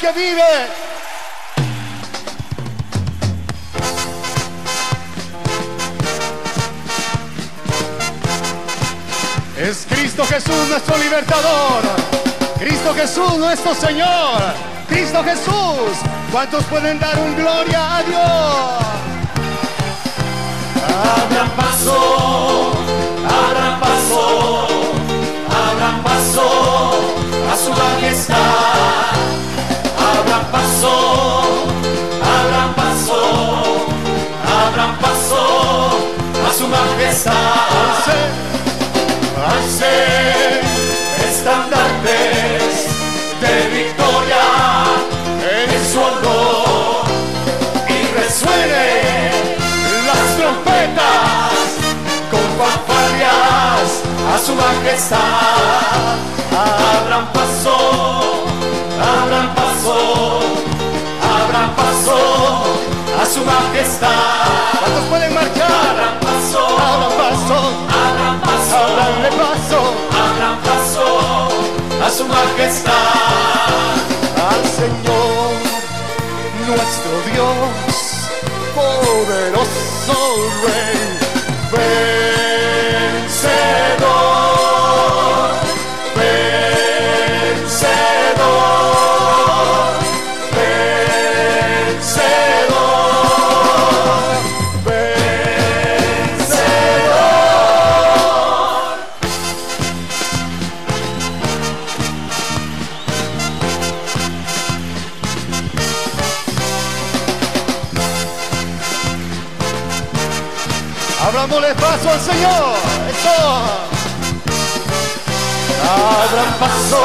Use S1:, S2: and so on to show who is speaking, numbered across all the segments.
S1: Que vive. Es Cristo Jesús nuestro libertador. Cristo Jesús nuestro Señor. Cristo Jesús. ¿Cuántos pueden dar un gloria a Dios?
S2: Abran paso, abran paso, abran paso a su majestad. Paso, abran paso, abran paso a su majestad alce estandartes de victoria en su honor y resuenen las trompetas con fanfarrias a su majestad. Abran paso, abran paso, abran paso a su majestad.
S1: ¿Cuántos pueden marchar?
S2: Abran paso,
S1: abran paso
S2: abranle
S1: paso,
S2: abran paso a su majestad,
S1: al Señor nuestro Dios, poderoso Rey. Abramosle paso al Señor. Eso.
S2: Abran paso,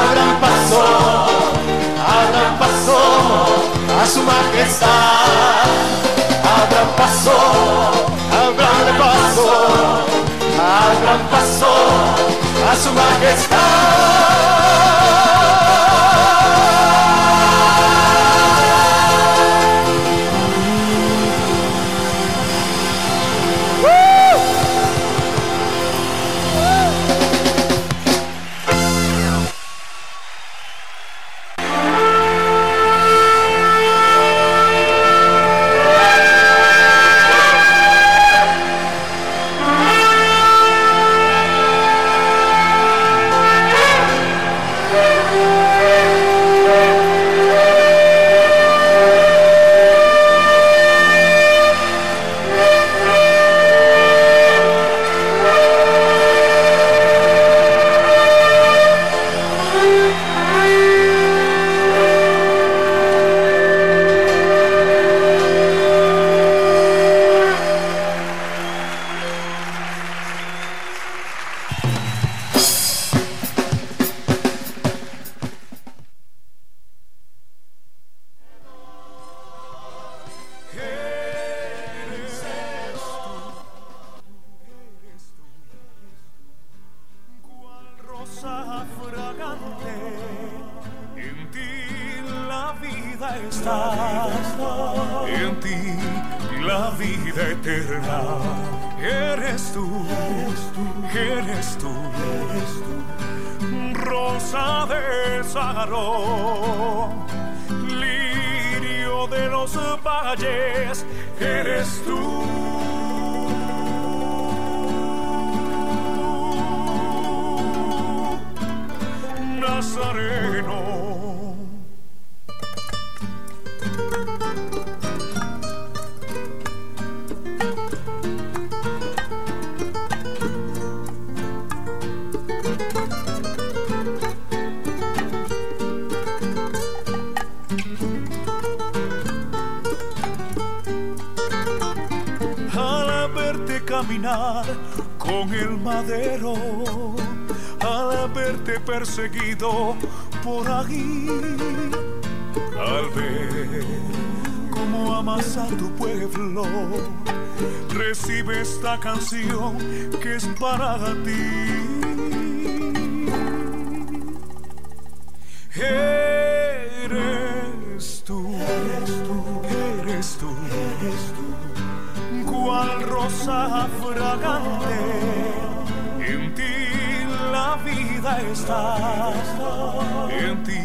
S2: abran paso, abran paso a su majestad. Abran paso, abran paso, abran paso a su majestad. promesa del Lirio de los valles, eres tú. Nazareno. con el madero al verte perseguido por aquí. Al ver cómo amas a tu pueblo, recibe esta canción que es para ti. rosa fragante. En ti la
S3: vida está, en ti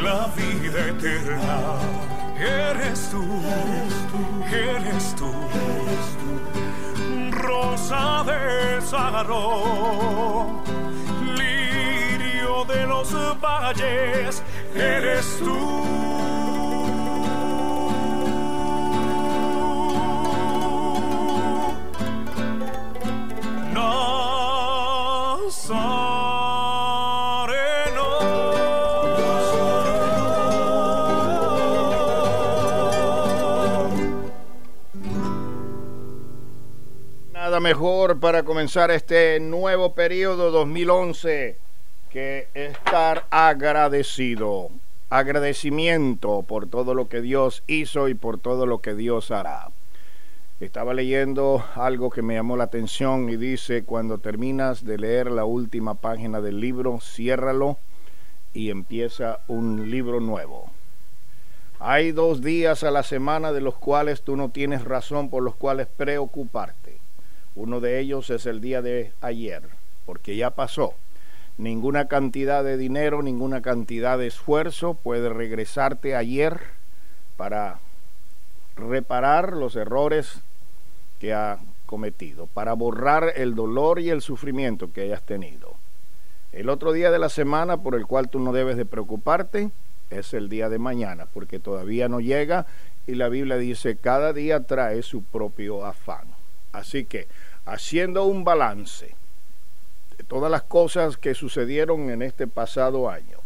S3: la vida eterna. Eres tú, eres tú, rosa de Sarón, lirio de los valles, eres tú.
S4: Mejor para comenzar este nuevo periodo 2011 que estar agradecido. Agradecimiento por todo lo que Dios hizo y por todo lo que Dios hará. Estaba leyendo algo que me llamó la atención y dice, cuando terminas de leer la última página del libro, ciérralo y empieza un libro nuevo. Hay dos días a la semana de los cuales tú no tienes razón por los cuales preocuparte. Uno de ellos es el día de ayer, porque ya pasó. Ninguna cantidad de dinero, ninguna cantidad de esfuerzo puede regresarte ayer para reparar los errores que ha cometido, para borrar el dolor y el sufrimiento que hayas tenido. El otro día de la semana por el cual tú no debes de preocuparte es el día de mañana, porque todavía no llega y la Biblia dice, cada día trae su propio afán. Así que, haciendo un balance de todas las cosas que sucedieron en este pasado año,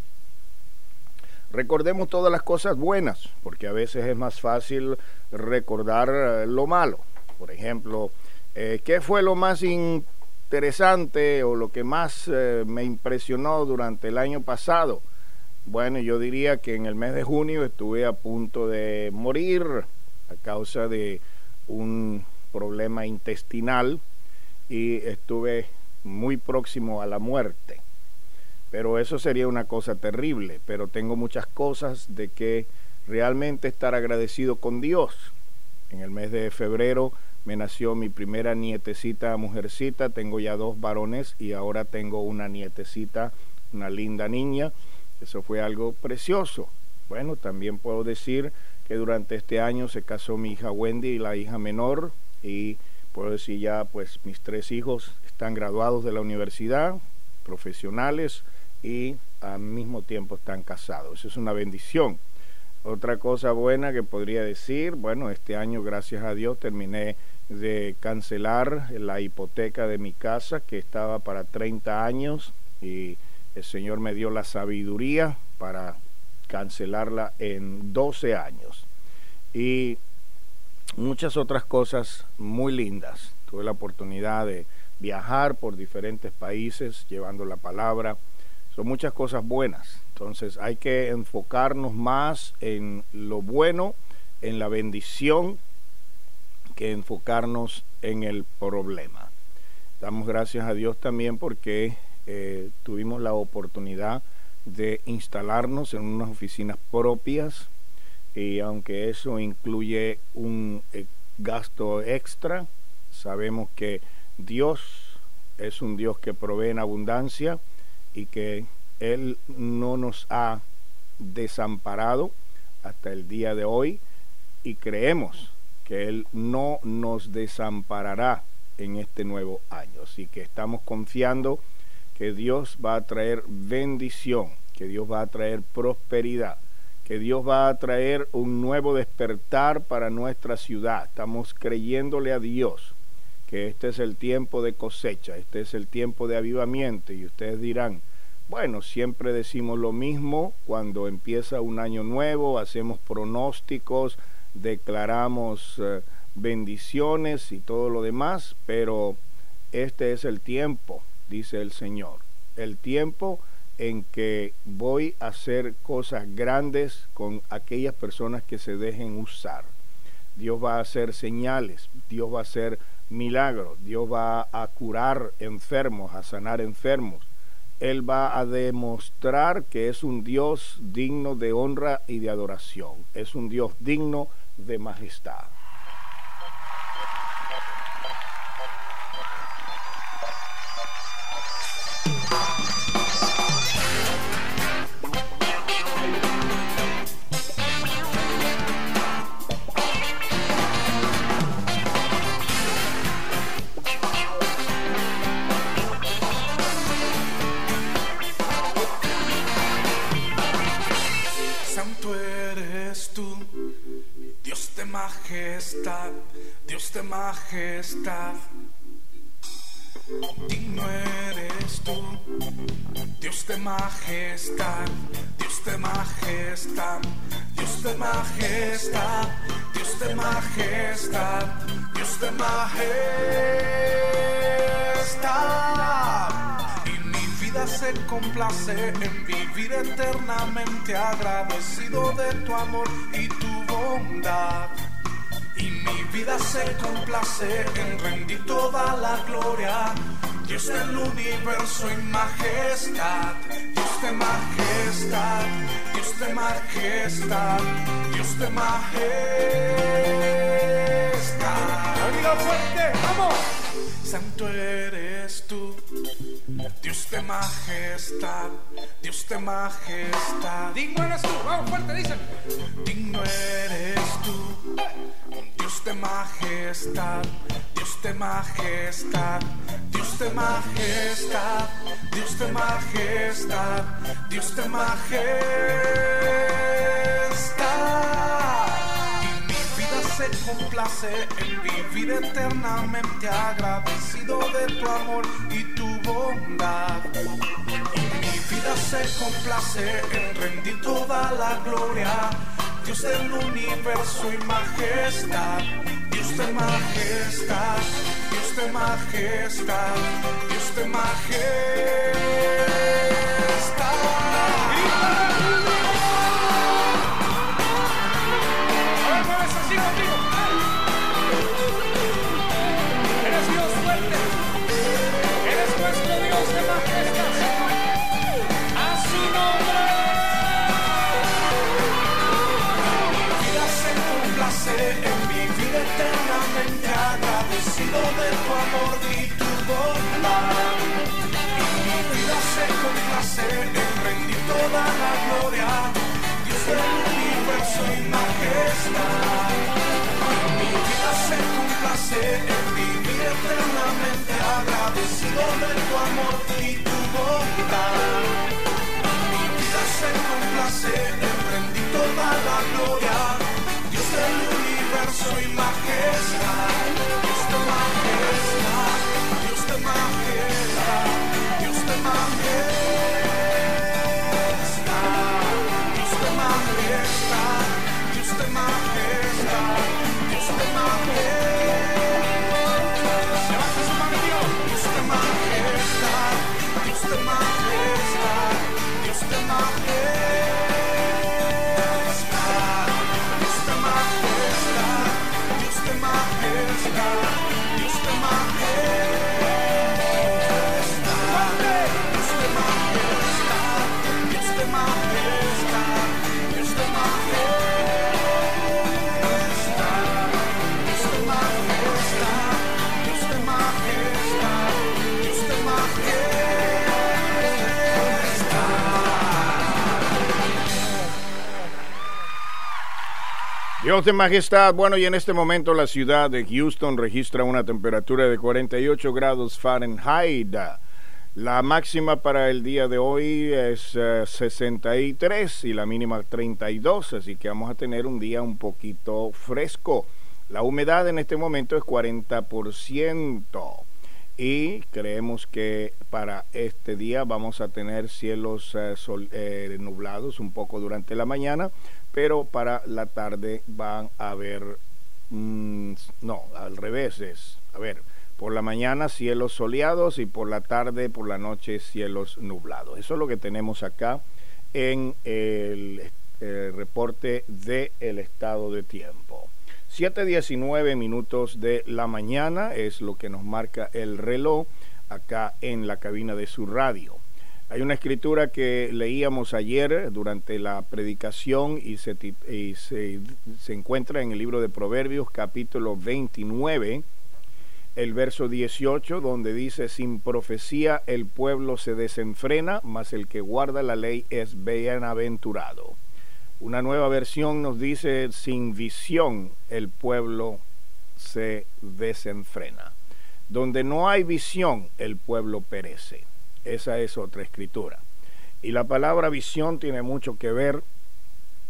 S4: recordemos todas las cosas buenas, porque a veces es más fácil recordar eh, lo malo. Por ejemplo, eh, ¿qué fue lo más interesante o lo que más eh, me impresionó durante el año pasado? Bueno, yo diría que en el mes de junio estuve a punto de morir a causa de un problema intestinal y estuve muy próximo a la muerte. Pero eso sería una cosa terrible, pero tengo muchas cosas de que realmente estar agradecido con Dios. En el mes de febrero me nació mi primera nietecita mujercita, tengo ya dos varones y ahora tengo una nietecita, una linda niña. Eso fue algo precioso. Bueno, también puedo decir que durante este año se casó mi hija Wendy y la hija menor, y puedo decir ya, pues mis tres hijos están graduados de la universidad, profesionales y al mismo tiempo están casados. Eso es una bendición. Otra cosa buena que podría decir, bueno, este año gracias a Dios terminé de cancelar la hipoteca de mi casa que estaba para 30 años y el Señor me dio la sabiduría para cancelarla en 12 años. Y muchas otras cosas muy lindas. Tuve la oportunidad de viajar por diferentes países llevando la palabra. Son muchas cosas buenas. Entonces hay que enfocarnos más en lo bueno, en la bendición, que enfocarnos en el problema. Damos gracias a Dios también porque eh, tuvimos la oportunidad de instalarnos en unas oficinas propias y aunque eso incluye un eh, gasto extra, sabemos que Dios es un Dios que provee en abundancia y que Él no nos ha desamparado hasta el día de hoy y creemos que Él no nos desamparará en este nuevo año. Así que estamos confiando que Dios va a traer bendición, que Dios va a traer prosperidad que Dios va a traer un nuevo despertar para nuestra ciudad. Estamos creyéndole a Dios que este es el tiempo de cosecha, este es el tiempo de avivamiento y ustedes dirán, bueno, siempre decimos lo mismo cuando empieza un año nuevo, hacemos pronósticos, declaramos eh, bendiciones y todo lo demás, pero este es el tiempo, dice el Señor, el tiempo en que voy a hacer cosas grandes con aquellas personas que se dejen usar. Dios va a hacer señales, Dios va a hacer milagros, Dios va a curar enfermos, a sanar enfermos. Él va a demostrar que es un Dios digno de honra y de adoración, es un Dios digno de majestad.
S3: Dios de majestad. Digno eres tú, Dios de majestad, Dios de majestad, Dios de majestad, Dios de majestad, Dios de majestad. Y mi vida se complace en vivir eternamente agradecido de tu amor y tu bondad. Vida se complace en rendir toda la gloria. Dios del universo y majestad, Dios de majestad, Dios de majestad, Dios de majestad.
S5: Fuerte, vamos.
S3: Santo eres Dios de majestad, Dios de majestad.
S5: Digno eres tú, vamos fuerte, dicen.
S3: Digno eres tú, Dios de majestad, Dios de majestad, Dios de majestad, Dios de majestad, Dios de majestad. Y mi vida se complace en vivir eternamente agradecido de tu amor y tu bondad. Y mi vida se complace en rendir toda la gloria. Dios del universo y majestad, Dios de majestad, Dios de majestad, Dios de majestad. Eternamente agradecido de tu amor y tu bondad. Y mi vida se complace en rendir toda la gloria, Dios del universo y majestad. Y mi vida se complace en vivir eternamente agradecido de tu amor y tu bondad. Mi vida se complace en rendir toda la gloria,
S5: su
S3: majestad. Dios de majestad,
S4: bueno, y en este momento la ciudad de Houston registra una temperatura de 48 grados Fahrenheit. La máxima para el día de hoy es eh, 63 y la mínima 32, así que vamos a tener un día un poquito fresco. La humedad en este momento es 40% y creemos que para este día vamos a tener cielos eh, eh, nublados un poco durante la mañana, pero para la tarde van a haber, mm, no, al revés es, a ver, por la mañana cielos soleados y por la tarde, por la noche cielos nublados. Eso es lo que tenemos acá en el, reporte del estado de tiempo. 7.19 minutos de la mañana es lo que nos marca el reloj acá en la cabina de su radio. Hay una escritura que leíamos ayer durante la predicación y se, se encuentra en el libro de Proverbios capítulo 29, el verso 18, donde dice, sin profecía el pueblo se desenfrena, mas el que guarda la ley es bienaventurado. Una nueva versión nos dice, sin visión el pueblo se desenfrena. Donde no hay visión, el pueblo perece. Esa es otra escritura. Y la palabra visión tiene mucho que ver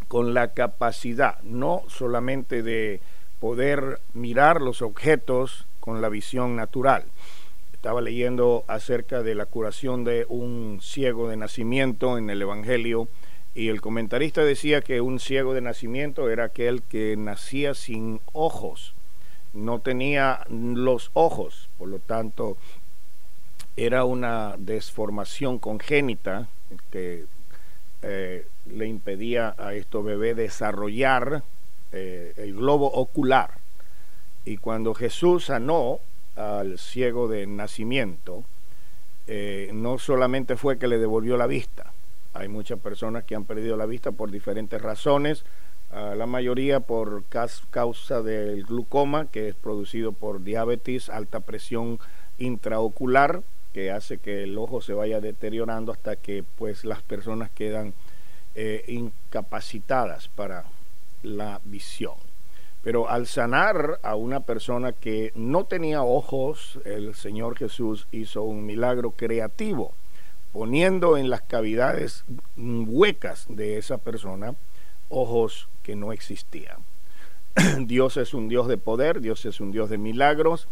S4: con la capacidad no solamente de poder mirar los objetos con la visión natural. Estaba leyendo acerca de la curación de un ciego de nacimiento en el Evangelio y el comentarista decía que un ciego de nacimiento era aquel que nacía sin ojos, no tenía los ojos, por lo tanto era una desformación congénita que eh, le impedía a estos bebés desarrollar eh, el globo ocular. Y cuando Jesús sanó al ciego de nacimiento, eh, no solamente fue que le devolvió la vista, hay muchas personas que han perdido la vista por diferentes razones, la mayoría por causa del glucoma, que es producido por diabetes, alta presión intraocular, que hace que el ojo se vaya deteriorando hasta que pues las personas quedan eh, incapacitadas para la visión. Pero al sanar a una persona que no tenía ojos, el Señor Jesús hizo un milagro creativo, poniendo en las cavidades huecas de esa persona ojos que no existían. Dios es un Dios de poder, Dios es un Dios de milagros,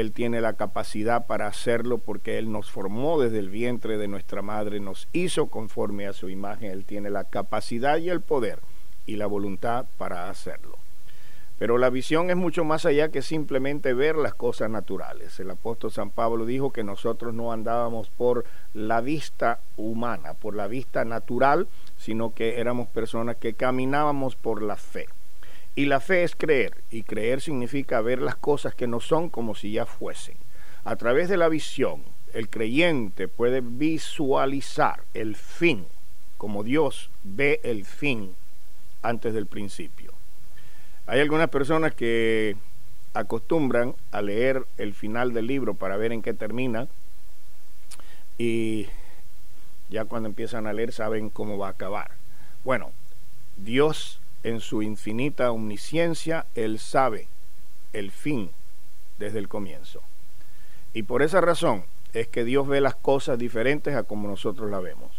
S4: Él tiene la capacidad para hacerlo porque Él nos formó desde el vientre de nuestra madre, nos hizo conforme a su imagen, Él tiene la capacidad y el poder y la voluntad para hacerlo. Pero la visión es mucho más allá que simplemente ver las cosas naturales. El apóstol San Pablo dijo que nosotros no andábamos por la vista humana, por la vista natural, sino que éramos personas que caminábamos por la fe. Y la fe es creer, y creer significa ver las cosas que no son como si ya fuesen. A través de la visión, el creyente puede visualizar el fin, como Dios ve el fin antes del principio. Hay algunas personas que acostumbran a leer el final del libro para ver en qué termina y ya cuando empiezan a leer saben cómo va a acabar. Bueno, Dios en su infinita omnisciencia, Él sabe el fin desde el comienzo. Y por esa razón es que Dios ve las cosas diferentes a como nosotros las vemos.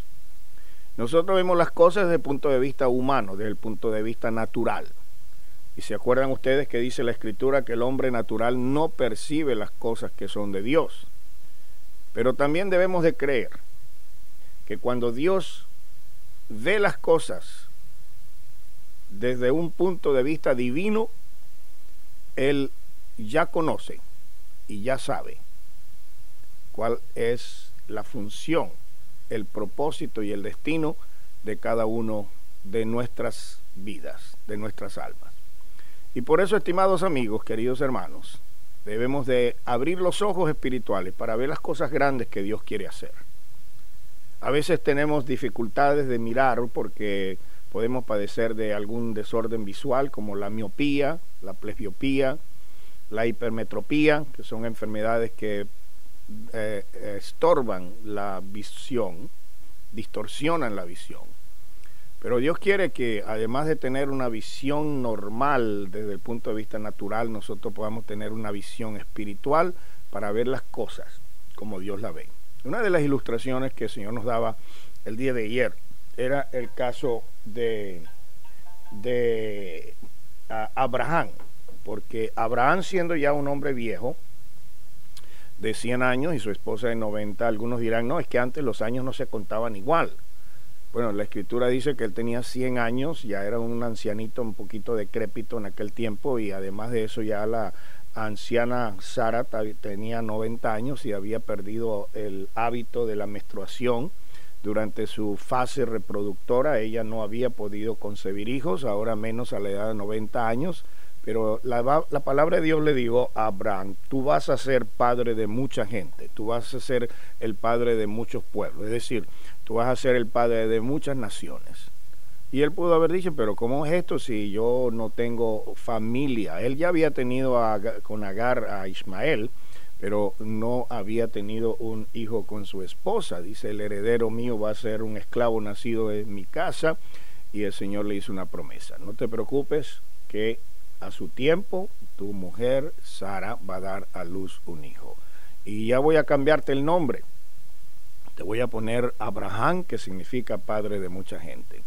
S4: Nosotros vemos las cosas desde el punto de vista humano, desde el punto de vista natural. Y se acuerdan ustedes que dice la escritura que el hombre natural no percibe las cosas que son de Dios. Pero también debemos de creer que cuando Dios ve las cosas desde un punto de vista divino, Él ya conoce y ya sabe cuál es la función, el propósito y el destino de cada uno de nuestras vidas, de nuestras almas. Y por eso, estimados amigos, queridos hermanos, debemos de abrir los ojos espirituales para ver las cosas grandes que Dios quiere hacer. A veces tenemos dificultades de mirar porque podemos padecer de algún desorden visual como la miopía, la presbiopía, la hipermetropía, que son enfermedades que eh, estorban la visión, distorsionan la visión. Pero Dios quiere que además de tener una visión normal desde el punto de vista natural, nosotros podamos tener una visión espiritual para ver las cosas como Dios la ve. Una de las ilustraciones que el Señor nos daba el día de ayer era el caso de, de Abraham, porque Abraham siendo ya un hombre viejo, de 100 años y su esposa de 90, algunos dirán, no, es que antes los años no se contaban igual. Bueno, la escritura dice que él tenía 100 años, ya era un ancianito un poquito decrépito en aquel tiempo y además de eso ya la anciana Sara tenía 90 años y había perdido el hábito de la menstruación durante su fase reproductora. Ella no había podido concebir hijos, ahora menos a la edad de 90 años. Pero la, la, palabra de Dios le dijo a Abraham, tú vas a ser padre de mucha gente, tú vas a ser el padre de muchos pueblos. Es decir, tú vas a ser el padre de muchas naciones. Y él pudo haber dicho, pero ¿cómo es esto si yo no tengo familia? Él ya había tenido con Agar a Ismael, pero no había tenido un hijo con su esposa. Dice, el heredero mío va a ser un esclavo nacido en mi casa. Y el Señor le hizo una promesa. No te preocupes que a su tiempo tu mujer Sara va a dar a luz un hijo. Y ya voy a cambiarte el nombre te voy a poner Abraham, que significa padre de mucha gente.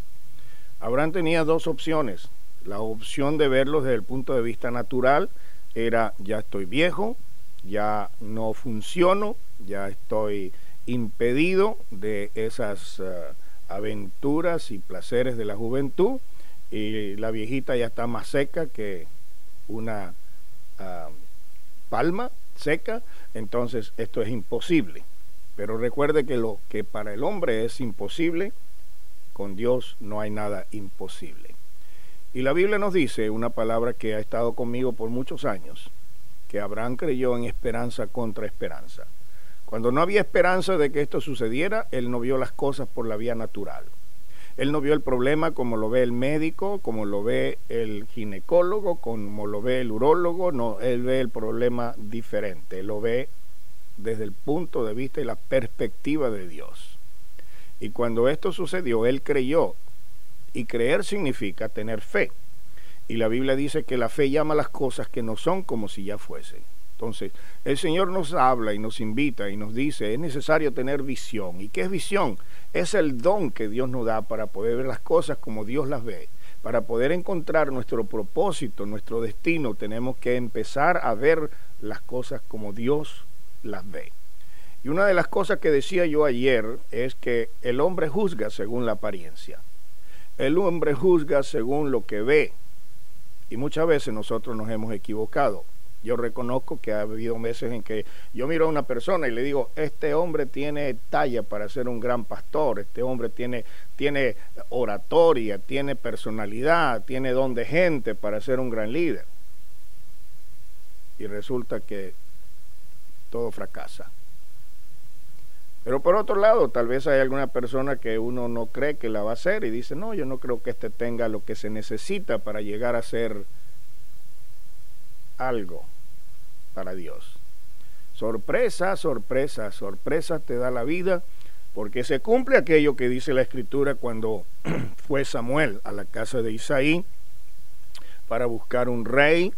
S4: Abraham tenía dos opciones. La opción de verlo desde el punto de vista natural era ya estoy viejo, ya no funciono, ya estoy impedido de esas uh, aventuras y placeres de la juventud y la viejita ya está más seca que una uh, palma seca, entonces esto es imposible. Pero recuerde que lo que para el hombre es imposible, con Dios no hay nada imposible. Y la Biblia nos dice una palabra que ha estado conmigo por muchos años, que Abraham creyó en esperanza contra esperanza. Cuando no había esperanza de que esto sucediera, él no vio las cosas por la vía natural. Él no vio el problema como lo ve el médico, como lo ve el ginecólogo, como lo ve el urólogo, no, él ve el problema diferente, lo ve desde el punto de vista y la perspectiva de Dios. Y cuando esto sucedió, él creyó, y creer significa tener fe. Y la Biblia dice que la fe llama las cosas que no son como si ya fuesen. Entonces, el Señor nos habla y nos invita y nos dice, es necesario tener visión. ¿Y qué es visión? Es el don que Dios nos da para poder ver las cosas como Dios las ve. Para poder encontrar nuestro propósito, nuestro destino, tenemos que empezar a ver las cosas como Dios las ve. Y una de las cosas que decía yo ayer es que el hombre juzga según la apariencia. El hombre juzga según lo que ve. Y muchas veces nosotros nos hemos equivocado. Yo reconozco que ha habido veces en que yo miro a una persona y le digo, este hombre tiene talla para ser un gran pastor, este hombre tiene, tiene oratoria, tiene personalidad, tiene don de gente para ser un gran líder. Y resulta que todo fracasa. Pero por otro lado, tal vez hay alguna persona que uno no cree que la va a hacer y dice, no, yo no creo que este tenga lo que se necesita para llegar a ser algo para Dios. Sorpresa, sorpresa, sorpresa te da la vida, porque se cumple aquello que dice la escritura cuando fue Samuel a la casa de Isaí para buscar un rey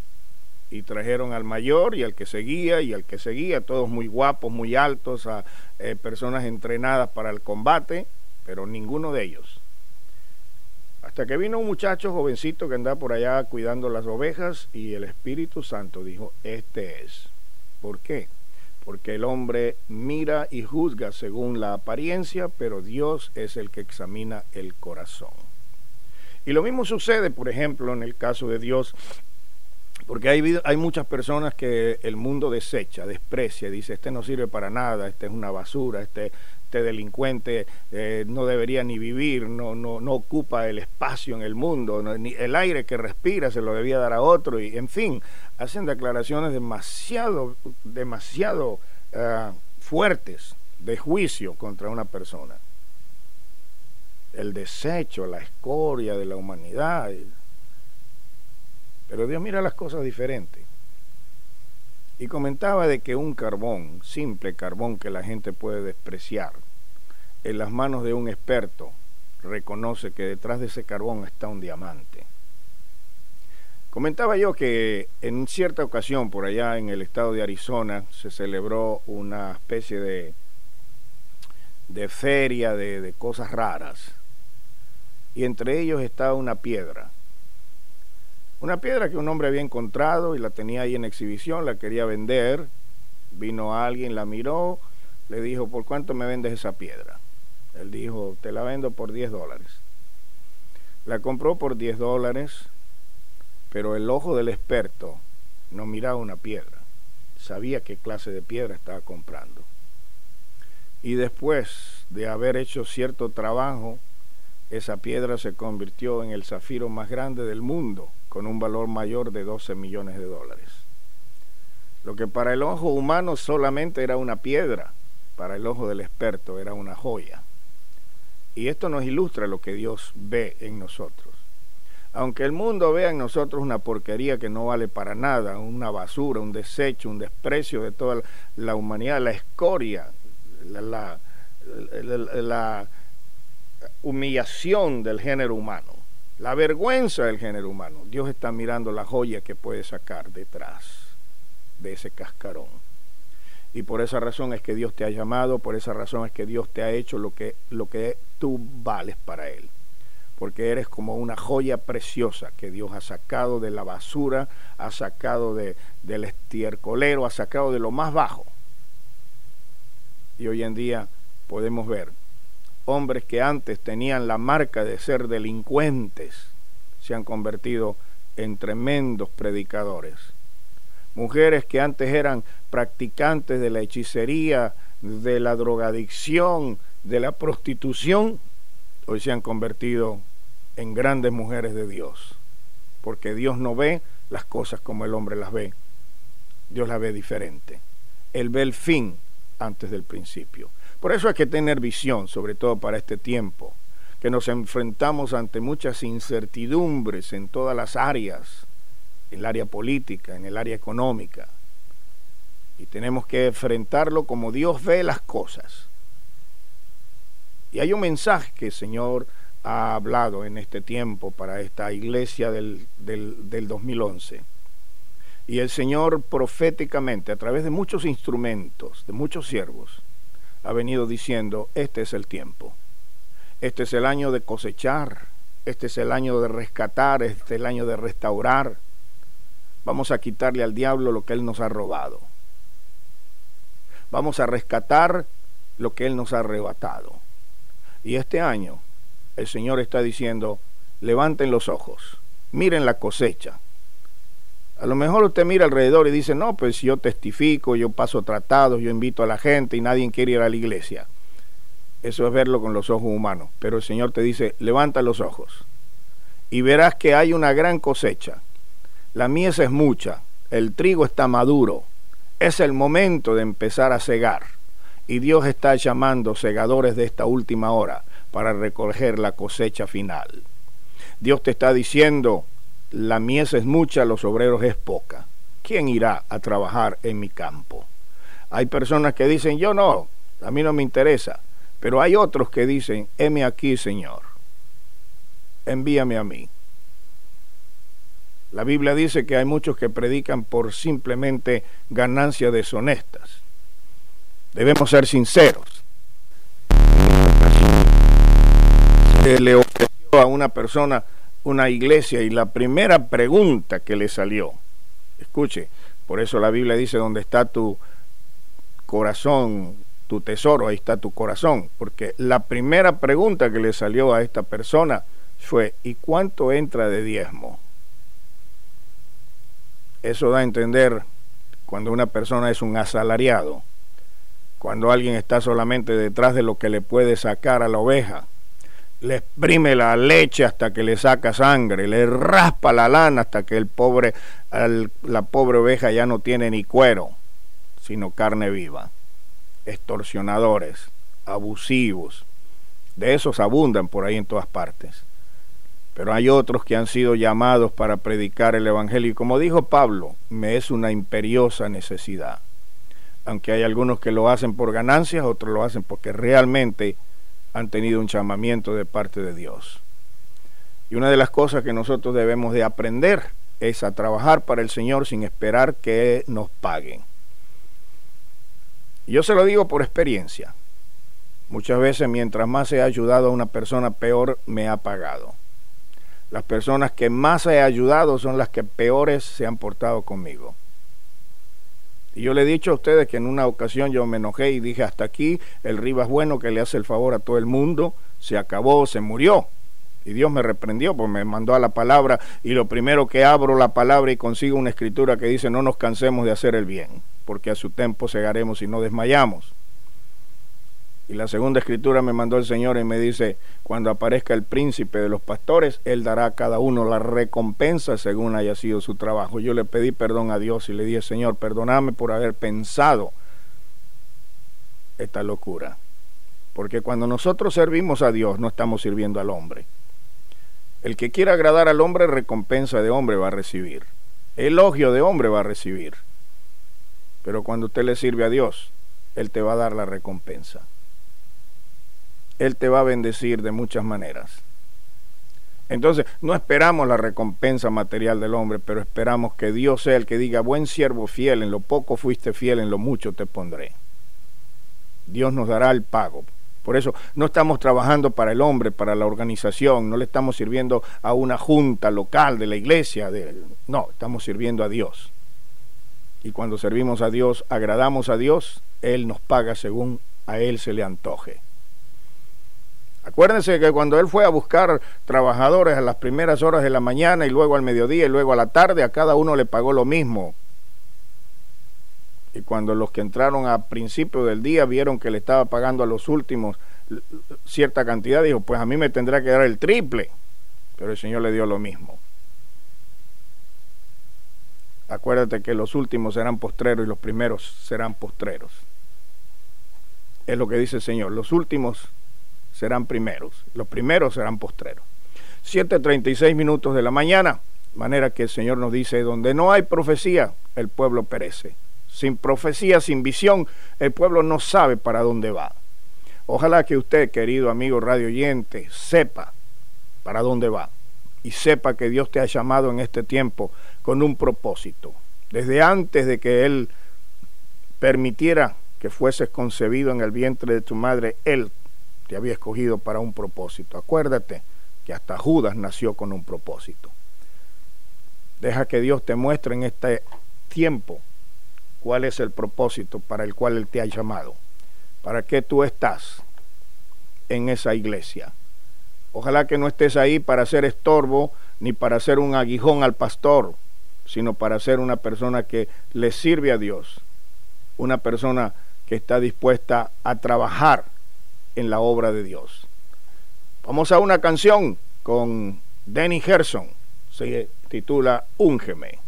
S4: y trajeron al mayor y al que seguía y al que seguía, todos muy guapos, muy altos, a eh, personas entrenadas para el combate, pero ninguno de ellos hasta que vino un muchacho jovencito que andaba por allá cuidando las ovejas y el Espíritu Santo dijo, este es. ¿Por qué? Porque el hombre mira y juzga según la apariencia, pero Dios es el que examina el corazón. Y lo mismo sucede, por ejemplo, en el caso de Dios, porque hay, hay muchas personas que el mundo desecha, desprecia, dice, este no sirve para nada, este es una basura, este este delincuente eh, no debería ni vivir, no, no, no ocupa el espacio en el mundo, ni el aire que respira se lo debía dar a otro, y en fin, hacen declaraciones demasiado, demasiado uh, fuertes de juicio contra una persona. El desecho, la escoria de la humanidad. Pero Dios mira las cosas diferentes. Y comentaba de que un carbón, simple carbón que la gente puede despreciar, en las manos de un experto reconoce que detrás de ese carbón está un diamante. Comentaba yo que en cierta ocasión por allá en el estado de Arizona se celebró una especie de, de feria de, de cosas raras y entre ellos estaba una piedra una piedra que un hombre había encontrado y la tenía ahí en exhibición, la quería vender. Vino alguien, la miró, le dijo, ¿por cuánto me vendes esa piedra? Él dijo, te la vendo por 10 dólares. La compró por 10 dólares, pero el ojo del experto no miraba una piedra, sabía qué clase de piedra estaba comprando. Y después de haber hecho cierto trabajo, esa piedra se convirtió en el zafiro más grande del mundo con un valor mayor de 12 millones de dólares. Lo que para el ojo humano solamente era una piedra, para el ojo del experto era una joya. Y esto nos ilustra lo que Dios ve en nosotros. Aunque el mundo vea en nosotros una porquería que no vale para nada, una basura, un desecho, un desprecio de toda la humanidad, la escoria, la, la, la humillación del género humano la vergüenza del género humano. Dios está mirando la joya que puede sacar detrás de ese cascarón. Y por esa razón es que Dios te ha llamado, por esa razón es que Dios te ha hecho lo que, lo que tú vales para Él. porque eres como una joya preciosa que Dios ha sacado de la basura, ha sacado de, del estiercolero, ha sacado de lo más bajo. Y hoy en día podemos ver hombres que antes tenían la marca de ser delincuentes, se han convertido en tremendos predicadores. Mujeres que antes eran practicantes de la hechicería, de la drogadicción, de la prostitución, hoy se han convertido en grandes mujeres de Dios, porque Dios no ve las cosas como el hombre las ve, Dios las ve diferente. Él ve el fin antes del principio. Por eso hay que tener visión, sobre todo para este tiempo, que nos enfrentamos ante muchas incertidumbres en todas las áreas, en el área política, en el área económica. Y tenemos que enfrentarlo como Dios ve las cosas. Y hay un mensaje que el Señor ha hablado en este tiempo para esta iglesia del, del, del 2011. Y el Señor proféticamente, a través de muchos instrumentos, de muchos siervos, ha venido diciendo, este es el tiempo. Este es el año de cosechar, este es el año de rescatar, este es el año de restaurar. Vamos a quitarle al diablo lo que él nos ha robado. Vamos a rescatar lo que él nos ha arrebatado. Y este año el Señor está diciendo, levanten los ojos, miren la cosecha. A lo mejor usted mira alrededor y dice, no, pues yo testifico, yo paso tratados, yo invito a la gente y nadie quiere ir a la iglesia. Eso es verlo con los ojos humanos. Pero el Señor te dice, levanta los ojos y verás que hay una gran cosecha. La mies es mucha, el trigo está maduro. Es el momento de empezar a cegar. Y Dios está llamando segadores de esta última hora para recoger la cosecha final. Dios te está diciendo, la mies es mucha, los obreros es poca. ¿Quién irá a trabajar en mi campo? Hay personas que dicen, yo no, a mí no me interesa. Pero hay otros que dicen, heme aquí, Señor, envíame a mí. La Biblia dice que hay muchos que predican por simplemente ganancias deshonestas. Debemos ser sinceros. Se le ofreció a una persona una iglesia y la primera pregunta que le salió, escuche, por eso la Biblia dice, donde está tu corazón, tu tesoro, ahí está tu corazón, porque la primera pregunta que le salió a esta persona fue, ¿y cuánto entra de diezmo? Eso da a entender cuando una persona es un asalariado, cuando alguien está solamente detrás de lo que le puede sacar a la oveja, le exprime la leche hasta que le saca sangre, le raspa la lana hasta que el pobre, la pobre oveja ya no tiene ni cuero, sino carne viva. Extorsionadores, abusivos, de esos abundan por ahí en todas partes. Pero hay otros que han sido llamados para predicar el Evangelio y como dijo Pablo, me es una imperiosa necesidad. Aunque hay algunos que lo hacen por ganancias, otros lo hacen porque realmente han tenido un llamamiento de parte de Dios. Y una de las cosas que nosotros debemos de aprender es a trabajar para el Señor sin esperar que nos paguen. Yo se lo digo por experiencia. Muchas veces mientras más he ayudado a una persona, peor me ha pagado. Las personas que más he ayudado son las que peores se han portado conmigo. Y yo le he dicho a ustedes que en una ocasión yo me enojé y dije, hasta aquí el Rivas bueno que le hace el favor a todo el mundo, se acabó, se murió. Y Dios me reprendió, pues me mandó a la palabra y lo primero que abro la palabra y consigo una escritura que dice, no nos cansemos de hacer el bien, porque a su tiempo segaremos y no desmayamos. Y la segunda escritura me mandó el Señor y me dice, cuando aparezca el príncipe de los pastores, Él dará a cada uno la recompensa según haya sido su trabajo. Yo le pedí perdón a Dios y le dije, Señor, perdóname por haber pensado esta locura. Porque cuando nosotros servimos a Dios, no estamos sirviendo al hombre. El que quiera agradar al hombre, recompensa de hombre va a recibir. Elogio de hombre va a recibir. Pero cuando usted le sirve a Dios, Él te va a dar la recompensa. Él te va a bendecir de muchas maneras. Entonces, no esperamos la recompensa material del hombre, pero esperamos que Dios sea el que diga, buen siervo fiel, en lo poco fuiste fiel, en lo mucho te pondré. Dios nos dará el pago. Por eso no estamos trabajando para el hombre, para la organización, no le estamos sirviendo a una junta local de la iglesia, no, estamos sirviendo a Dios. Y cuando servimos a Dios, agradamos a Dios, Él nos paga según a Él se le antoje. Acuérdense que cuando Él fue a buscar trabajadores a las primeras horas de la mañana y luego al mediodía y luego a la tarde, a cada uno le pagó lo mismo. Y cuando los que entraron a principio del día vieron que le estaba pagando a los últimos cierta cantidad, dijo, pues a mí me tendrá que dar el triple. Pero el Señor le dio lo mismo. Acuérdate que los últimos serán postreros y los primeros serán postreros. Es lo que dice el Señor. Los últimos serán primeros, los primeros serán postreros. 7.36 minutos de la mañana, manera que el Señor nos dice, donde no hay profecía, el pueblo perece. Sin profecía, sin visión, el pueblo no sabe para dónde va. Ojalá que usted, querido amigo radio oyente, sepa para dónde va y sepa que Dios te ha llamado en este tiempo con un propósito. Desde antes de que Él permitiera que fueses concebido en el vientre de tu madre, Él te había escogido para un propósito. Acuérdate que hasta Judas nació con un propósito. Deja que Dios te muestre en este tiempo cuál es el propósito para el cual Él te ha llamado. ¿Para qué tú estás en esa iglesia? Ojalá que no estés ahí para ser estorbo ni para ser un aguijón al pastor, sino para ser una persona que le sirve a Dios, una persona que está dispuesta a trabajar en la obra de Dios. Vamos a una canción con Danny Gerson, se titula Úngeme.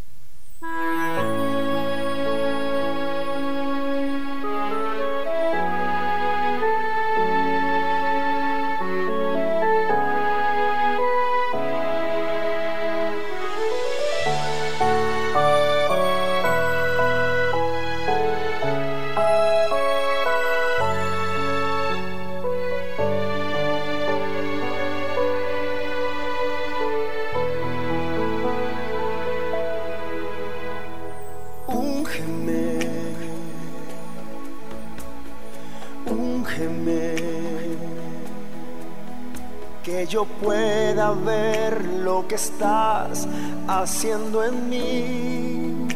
S6: Yo pueda ver lo que estás haciendo en mí.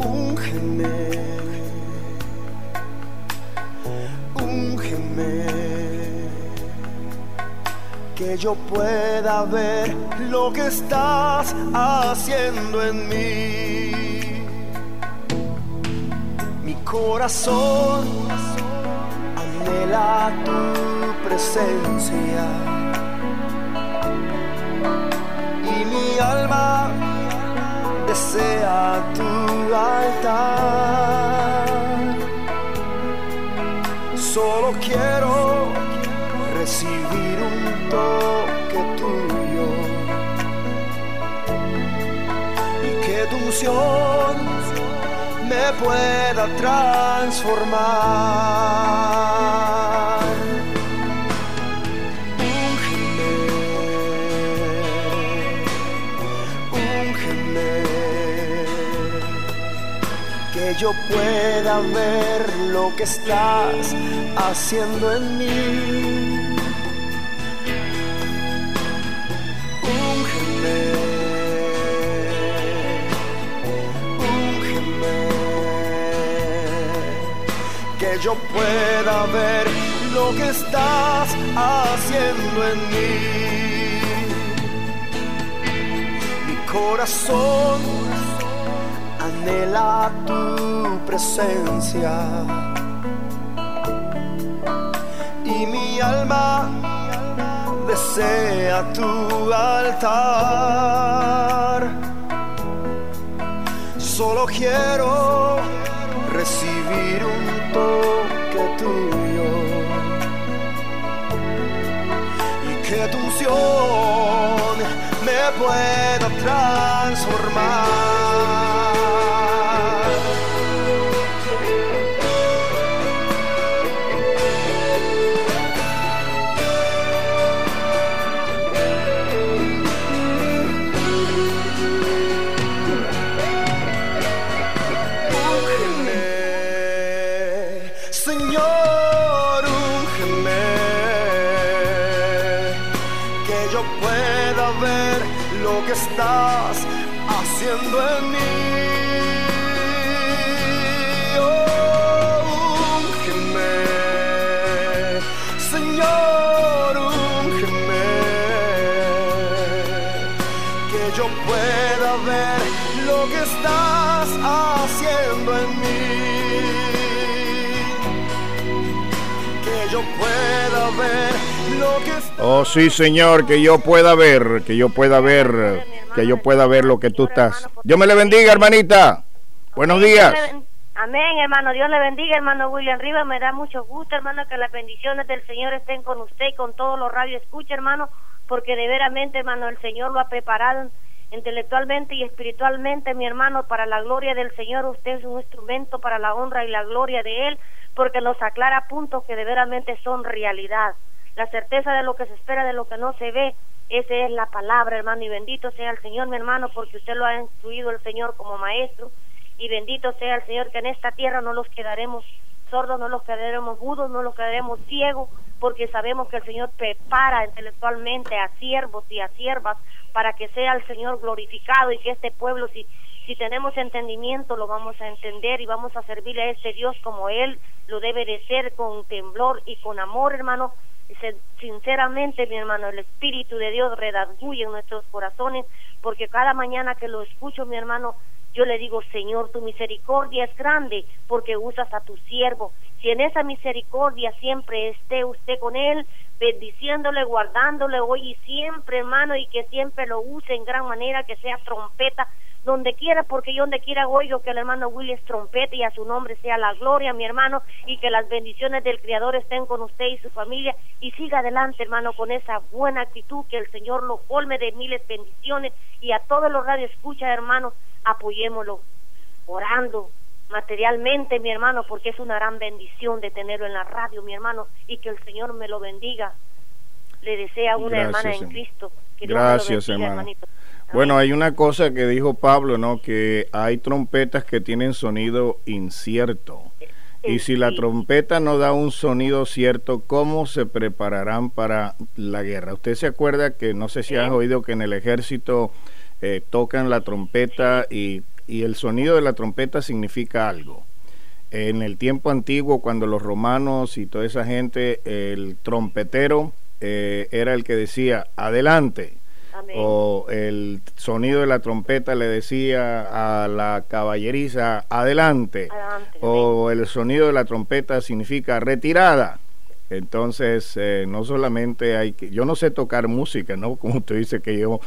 S6: Úngeme, úngeme, que yo pueda ver lo que estás haciendo en mí. Mi corazón anhela tu presencia y mi alma desea tu altar. Pueda transformar. yo pueda ver lo que estás haciendo en mí. Yo pueda ver lo que estás haciendo en mí. Mi corazón anhela tu presencia y mi alma desea tu altar. Solo quiero recibir un toque tuyo y que tu unción me pueda transformar. Oh,
S4: sí, Señor, que yo pueda ver, que yo pueda ver, que yo pueda ver lo que tú estás. Dios me le bendiga, hermanita. Buenos días.
S7: Amén, hermano. Dios le bendiga, hermano William Rivas. Me da mucho gusto, hermano, que las bendiciones del Señor estén con usted y con todos los radio escucha, hermano, porque de veramente, hermano, el Señor lo ha preparado intelectualmente y espiritualmente, mi hermano, para la gloria del Señor. Usted es un instrumento para la honra y la gloria de Él, porque nos aclara puntos que de veramente son realidad. La certeza de lo que se espera, de lo que no se ve, esa es la palabra, hermano, y bendito sea el Señor, mi hermano, porque usted lo ha instruido el Señor como maestro y bendito sea el Señor que en esta tierra no los quedaremos sordos, no los quedaremos mudos, no los quedaremos ciegos, porque sabemos que el Señor prepara intelectualmente a siervos y a siervas para que sea el Señor glorificado y que este pueblo, si, si tenemos entendimiento, lo vamos a entender y vamos a servirle a este Dios como Él lo debe de ser, con temblor y con amor, hermano. Sinceramente, mi hermano, el Espíritu de Dios redarguye en nuestros corazones, porque cada mañana que lo escucho, mi hermano, yo le digo, Señor, tu misericordia es grande porque usas a tu siervo. Si en esa misericordia siempre esté usted con él, bendiciéndole, guardándole hoy y siempre, hermano, y que siempre lo use en gran manera, que sea trompeta, donde quiera, porque yo donde quiera oigo que el hermano Willy es trompeta y a su nombre sea la gloria, mi hermano, y que las bendiciones del Creador estén con usted y su familia, y siga adelante, hermano, con esa buena actitud, que el Señor lo colme de miles bendiciones, y a todos los radio escucha, hermanos, apoyémoslo, orando materialmente, mi hermano, porque es una gran bendición de tenerlo en la radio, mi hermano, y que el Señor me lo bendiga. Le desea una
S4: Gracias,
S7: hermana en. Cristo. Que
S4: Gracias,
S7: bendiga, hermanito.
S4: Bueno, hay una cosa que dijo Pablo, ¿no? Que hay trompetas que tienen sonido incierto. Y si la trompeta no da un sonido cierto, ¿cómo se prepararán para la guerra? Usted se acuerda que, no sé si has
S7: Sí.
S4: oído que en el ejército eh, tocan la trompeta y, y el sonido de la trompeta significa algo. En el tiempo antiguo, cuando los romanos y toda esa gente, el trompetero eh, era el que decía, adelante.
S7: Amén.
S4: O el sonido de la trompeta le decía a la caballeriza, adelante.
S7: Adelante,
S4: O el sonido de la trompeta significa retirada. Entonces, eh, no solamente hay que, yo no sé tocar música, ¿no? Como usted dice que yo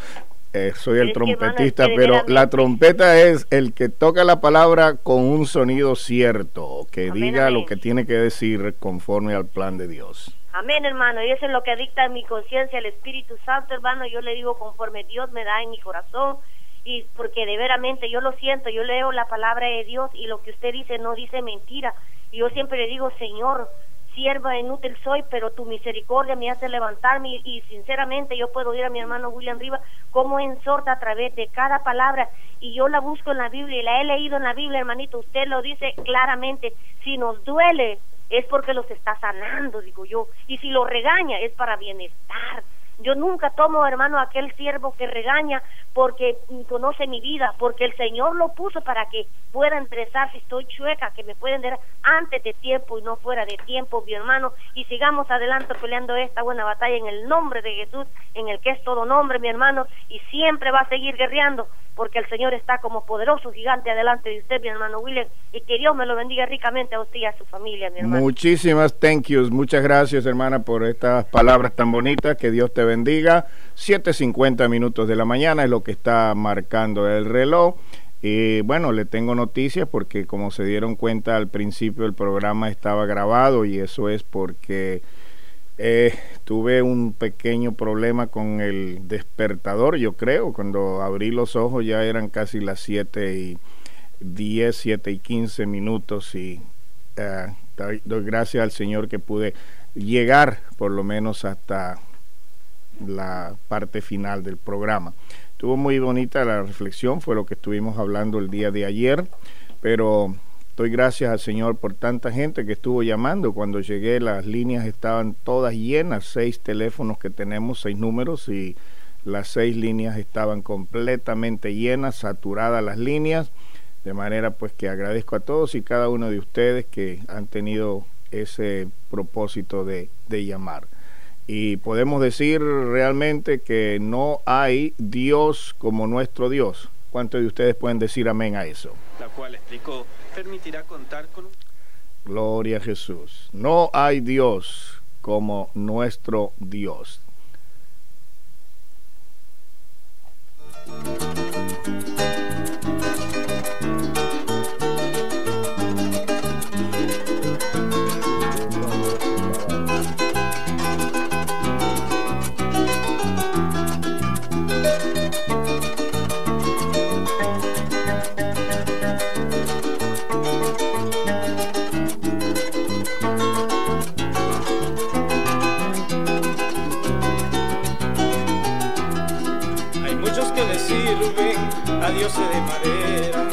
S4: eh, soy el
S7: es
S4: trompetista, pero la trompeta es el que toca la palabra con un sonido cierto, que
S7: Amén,
S4: diga lo que tiene que decir conforme al plan de Dios.
S7: Amén, hermano. Y eso es lo que dicta mi conciencia el Espíritu Santo, hermano. Yo le digo conforme Dios me da en mi corazón. Y porque de veramente yo lo siento, yo leo la palabra de Dios y lo que usted dice no dice mentira. Y yo siempre le digo, Señor, sierva inútil soy, pero tu misericordia me hace levantarme. Y, sinceramente yo puedo ir a mi hermano William Rivas como exhorta a través de cada palabra. Y yo la busco en la Biblia y la he leído en la Biblia, hermanito. Usted lo dice claramente. Si nos duele, es porque los está sanando, digo yo. Y si lo regaña, es para bienestar. Yo nunca tomo, hermano, aquel siervo que regaña porque conoce mi vida, porque el Señor lo puso para que pueda enderezar si estoy chueca, que me pueda enderezar antes de tiempo y no fuera de tiempo, mi hermano. Y sigamos adelante peleando esta buena batalla en el nombre de Jesús, en el que es todo nombre, mi hermano, y siempre va a seguir guerreando porque el Señor está como poderoso gigante adelante de usted, mi hermano William, y que Dios me lo bendiga ricamente a usted y a su familia, mi hermano.
S4: Muchísimas thank yous. Muchas gracias, hermana, por estas palabras tan bonitas. Que Dios te bendiga. 7.50 minutos de la mañana es lo que está marcando el reloj. Y bueno, le tengo noticias porque como se dieron cuenta al principio el programa estaba grabado y eso es porque eh, tuve un pequeño problema con el despertador, yo creo. Cuando abrí los ojos ya eran casi las 7 y 10, 7 y 15 minutos y doy, doy gracias al Señor que pude llegar por lo menos hasta la parte final del programa. Estuvo muy bonita la reflexión, fue lo que estuvimos hablando el día de ayer, pero doy gracias al Señor por tanta gente que estuvo llamando. Cuando llegué las líneas estaban todas llenas, seis teléfonos que tenemos, seis números y las seis líneas estaban completamente llenas, saturadas las líneas, de manera pues que agradezco a todos y cada uno de ustedes que han tenido ese propósito de, de llamar. Y podemos decir realmente que no hay Dios como nuestro Dios. ¿Cuántos de ustedes pueden decir amén a eso?
S8: La cual explicó, permitirá contar con
S4: Gloria a Jesús. No hay Dios como nuestro Dios.
S8: De madera,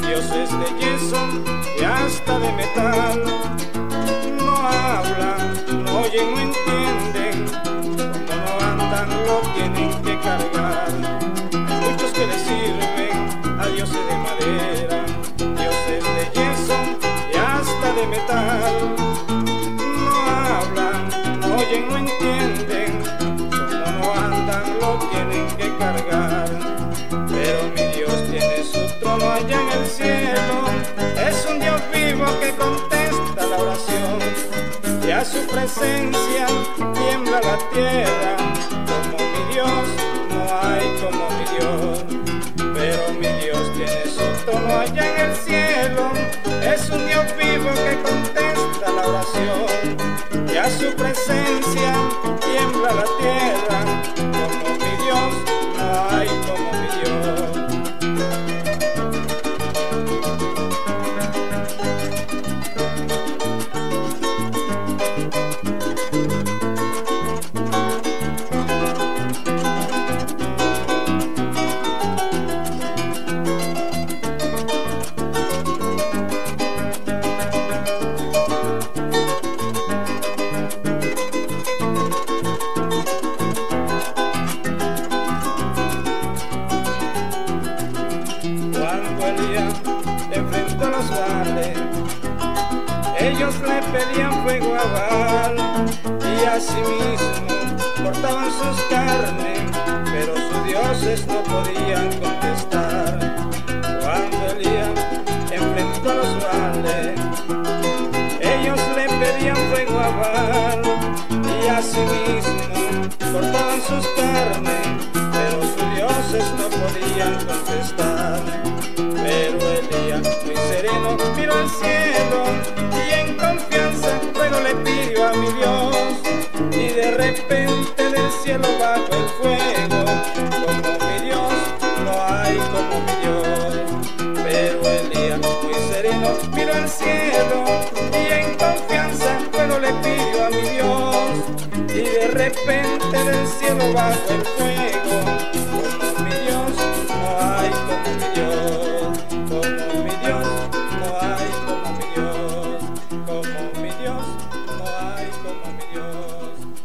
S8: dioses de yeso y hasta de metal. Presencia tiembla la tierra, y asimismo el fuego, como mi Dios, no hay como mi Dios. Como mi Dios, no hay como mi Dios. Como mi Dios, no hay como mi Dios.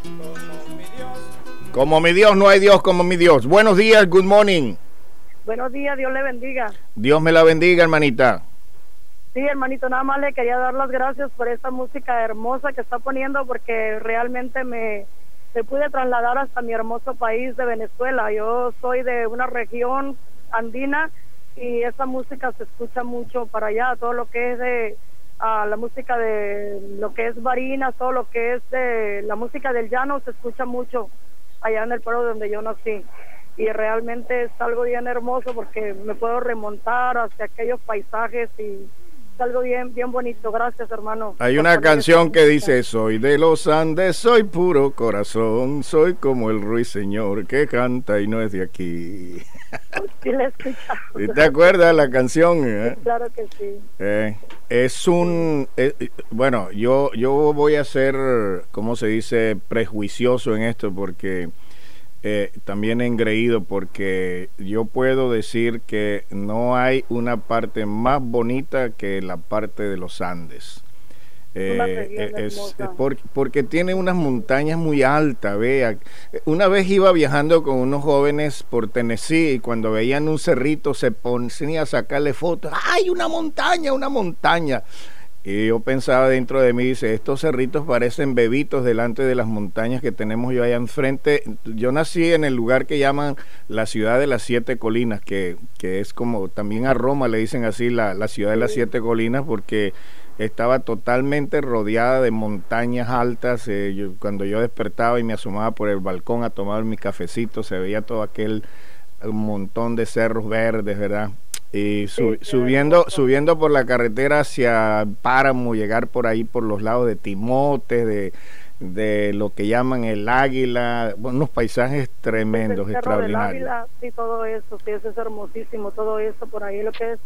S8: Como mi Dios. Como mi Dios,
S4: no hay Dios como mi Dios. Buenos días, good morning.
S9: Buenos días, Dios le bendiga.
S4: Dios me la bendiga, hermanita.
S9: Sí, hermanito, nada más le quería dar las gracias por esta música hermosa que está poniendo porque realmente me, me pude trasladar hasta mi hermoso país de Venezuela. Yo soy de una región andina y esa música se escucha mucho para allá, todo lo que es de ah, la música de lo que es Barinas, todo lo que es de la música del llano se escucha mucho allá en el pueblo donde yo nací y realmente es algo bien hermoso porque me puedo remontar hacia aquellos paisajes y algo bien bien bonito. Gracias, hermano.
S4: Hay una canción que dice, soy de los Andes, soy puro corazón, soy como el ruiseñor que canta y no es de aquí.
S9: Sí, la he escuchado.
S4: ¿Y ¿Te acuerdas la canción? eh?
S9: Claro que sí.
S4: Eh, es un eh, bueno yo yo voy a ser cómo se dice prejuicioso en esto porque eh, también engreído porque yo puedo decir que no hay una parte más bonita que la parte de los Andes Eh, eh, es,
S9: hermosa.
S4: es por- porque tiene unas montañas muy altas, vea. Una vez iba viajando con unos jóvenes por Tennessee y cuando veían un cerrito se ponían a sacarle fotos. ¡Ay, una montaña, una montaña! Y yo pensaba dentro de mí, dice, estos cerritos parecen bebitos delante de las montañas que tenemos yo allá enfrente. Yo nací en el lugar que llaman la ciudad de las siete colinas, que, que es como también a Roma le dicen así la, la ciudad de las siete colinas, porque estaba totalmente rodeada de montañas altas. eh, yo- cuando yo despertaba y me asomaba por el balcón a tomar mi cafecito, se veía todo aquel eh, montón de cerros verdes, ¿verdad? Y subiendo, subiendo por la carretera hacia Páramo, llegar por ahí por los lados de Timote, de, de lo que llaman el Águila, unos paisajes tremendos,
S9: el Cerro del
S4: extraordinarios.
S9: Ávila, sí, todo eso, sí, eso es hermosísimo, todo eso por ahí, lo que es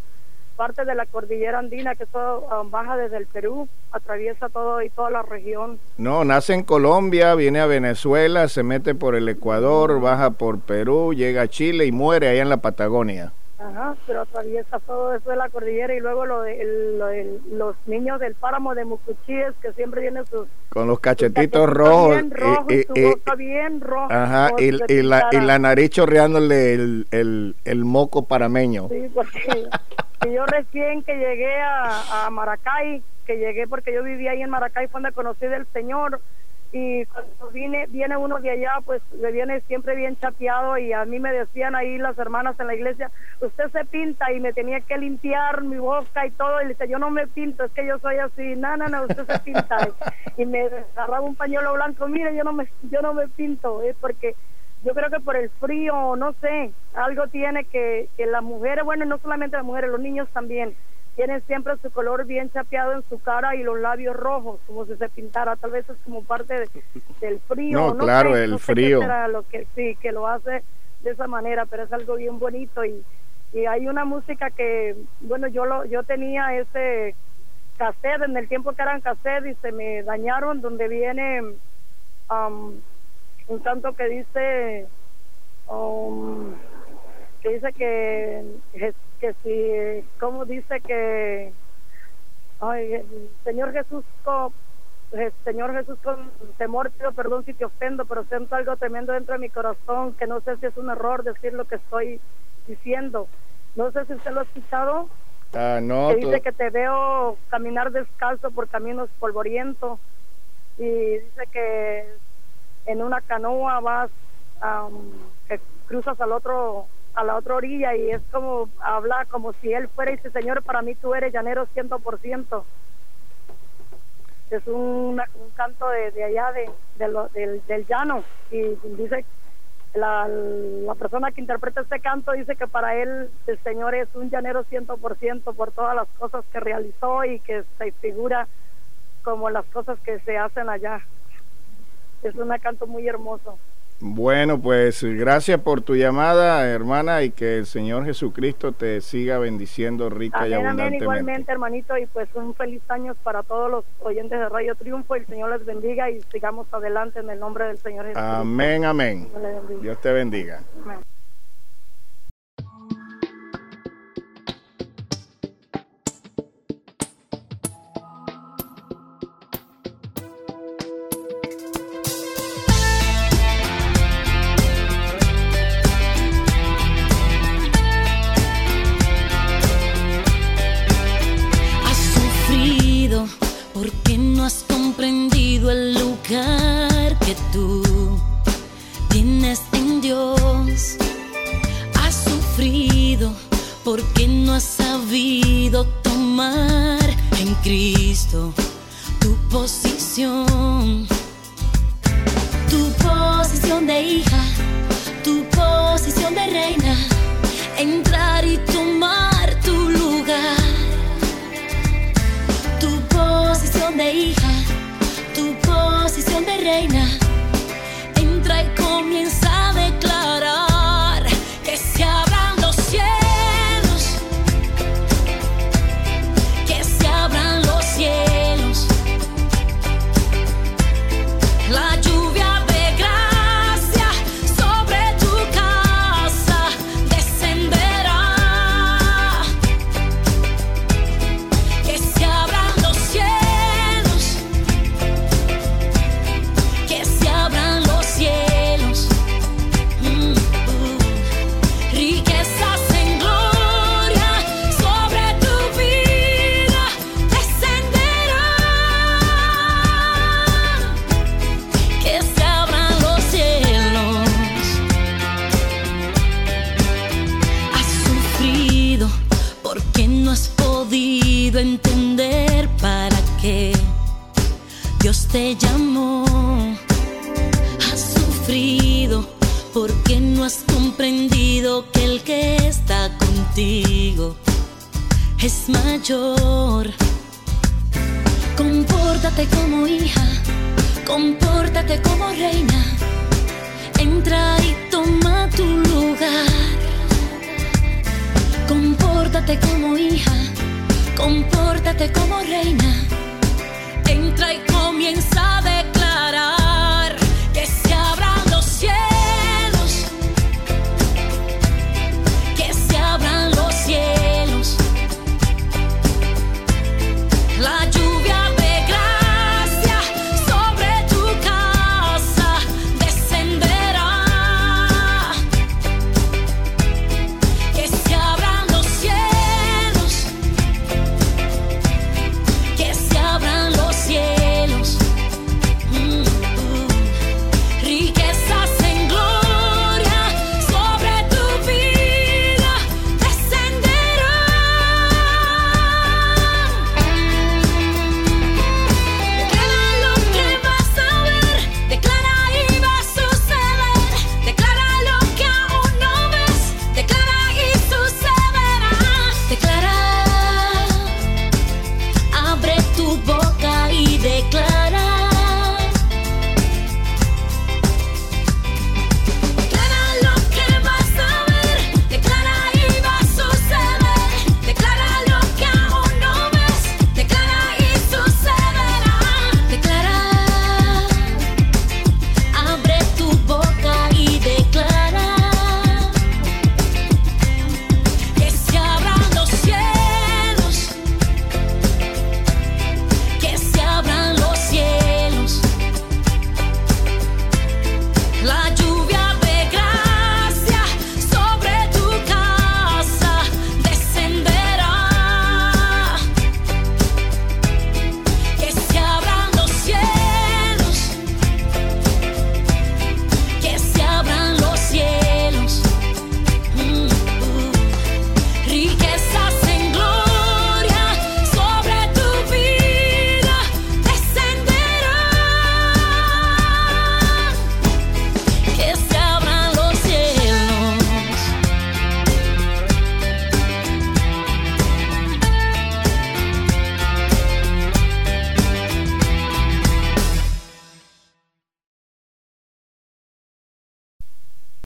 S9: parte de la cordillera andina, que eso ah, baja desde el Perú, atraviesa todo y toda la región.
S4: No, nace en Colombia, viene a Venezuela, se mete por el Ecuador, baja por Perú, llega a Chile y muere allá en la Patagonia.
S9: Ajá, pero atraviesa todo eso de la cordillera y luego lo de, el- lo de los niños del páramo de Mucuchíes, que siempre vienen sus
S4: Con los cachetitos rojos.
S9: bien rojos
S4: y-
S9: bien roja.
S4: ajá, y, y la, y la nariz chorreándole el, el, el moco parameño.
S9: Sí, porque yo recién que llegué a, a Maracay, que llegué porque yo vivía ahí en Maracay, fue donde conocí del Señor. Y cuando vine, viene uno de allá, pues le viene siempre bien chapeado y a mí me decían ahí las hermanas en la iglesia, usted se pinta y me tenía que limpiar mi boca y todo. Y le decía, yo no me pinto, es que yo soy así. No, no, usted se pinta. y me agarraba un pañuelo blanco, mire, yo no me, yo no me pinto, es porque yo creo que por el frío, no sé, algo tiene que, que las mujeres, bueno, no solamente las mujeres, los niños también, tienen siempre su color bien chapeado en su cara y los labios rojos, como si se pintara, tal vez es como parte de- del frío.
S4: No, claro,
S9: sé,
S4: el
S9: no sé
S4: frío.
S9: lo que sí, que lo hace de esa manera, pero es algo bien bonito y, y hay una música que, bueno, yo lo, yo tenía ese cassette en el tiempo que eran cassette y se me dañaron donde viene um, un canto que dice um, que dice que que si cómo dice que ay, Señor Jesús co- eh, Señor Jesús con temor pido perdón si te ofendo pero siento algo tremendo dentro de mi corazón que no sé si es un error decir lo que estoy diciendo. No sé si usted lo ha escuchado
S4: Ah, no,
S9: que dice que te veo caminar descalzo por caminos polvorientos y dice que en una canoa vas am, que cruzas al otro a la otra orilla y es como habla como si él fuera y dice señor para mí tú eres llanero ciento por ciento es un, un canto de, de allá de, de lo- del, del llano y dice la, la persona que interpreta este canto dice que para él el Señor es un llanero ciento por ciento por todas las cosas que realizó y que se figura como las cosas que se hacen allá. Es un canto muy hermoso.
S4: Bueno, pues gracias por tu llamada, hermana, y que el Señor Jesucristo te siga bendiciendo rica y
S9: Amén, amén,
S4: abundantemente.
S9: igualmente, hermanito, y pues un feliz año para todos los oyentes de Radio Triunfo. El Señor les bendiga y sigamos adelante en el nombre del Señor Jesús.
S4: Amén, amén.
S9: Dios
S4: te bendiga.
S9: Amén.
S10: Tú tienes en Dios. Has sufrido porque no has sabido tomar en Cristo tu posición. Tu posición de hija, tu posición de reina, entrar y tomar tu lugar tu posición de hija, tu posición de reina.